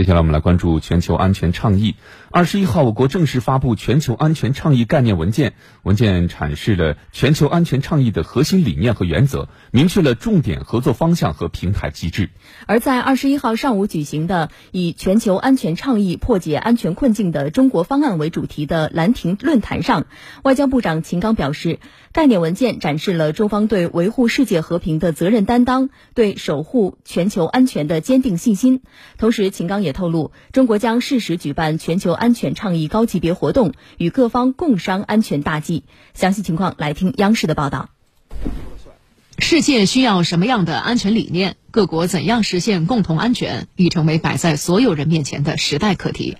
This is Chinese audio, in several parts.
接下来我们来关注全球安全倡议。二十一号，我国正式发布全球安全倡议概念文件，文件阐释了全球安全倡议的核心理念和原则，明确了重点合作方向和平台机制。而在二十一号上午举行的以“全球安全倡议破解安全困境的中国方案”为主题的兰亭论坛上，外交部长秦刚表示，概念文件展示了中方对维护世界和平的责任担当，对守护全球安全的坚定信心。同时，秦刚也透露，中国将适时举办全球。安全倡议高级别活动，与各方共商安全大计。详细情况来听央视的报道。世界需要什么样的安全理念？各国怎样实现共同安全？已成为摆在所有人面前的时代课题。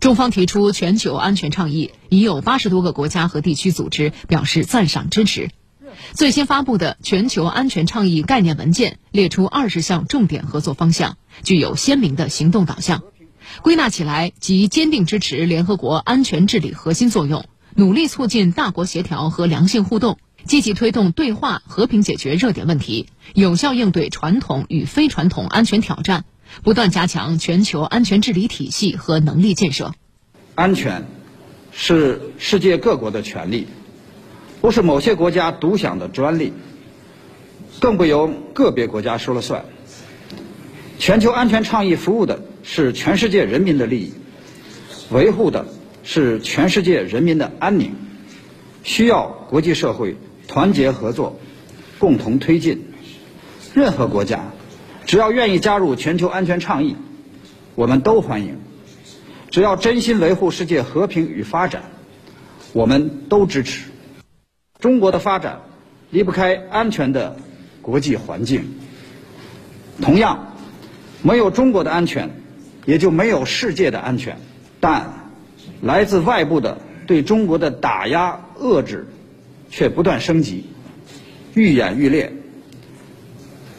中方提出全球安全倡议，已有八十多个国家和地区组织表示赞赏支持。最新发布的全球安全倡议概念文件列出二十项重点合作方向，具有鲜明的行动导向。归纳起来，即坚定支持联合国安全治理核心作用，努力促进大国协调和良性互动，积极推动对话和平解决热点问题，有效应对传统与非传统安全挑战，不断加强全球安全治理体系和能力建设。安全是世界各国的权利，不是某些国家独享的专利，更不由个别国家说了算。全球安全倡议服务的。是全世界人民的利益，维护的是全世界人民的安宁，需要国际社会团结合作，共同推进。任何国家只要愿意加入全球安全倡议，我们都欢迎；只要真心维护世界和平与发展，我们都支持。中国的发展离不开安全的国际环境，同样，没有中国的安全。也就没有世界的安全，但来自外部的对中国的打压遏制却不断升级，愈演愈烈，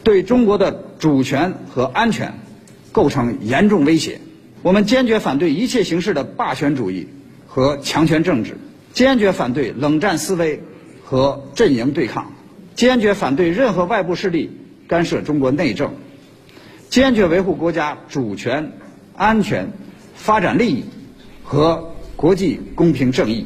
对中国的主权和安全构成严重威胁。我们坚决反对一切形式的霸权主义和强权政治，坚决反对冷战思维和阵营对抗，坚决反对任何外部势力干涉中国内政，坚决维护国家主权。安全、发展利益和国际公平正义。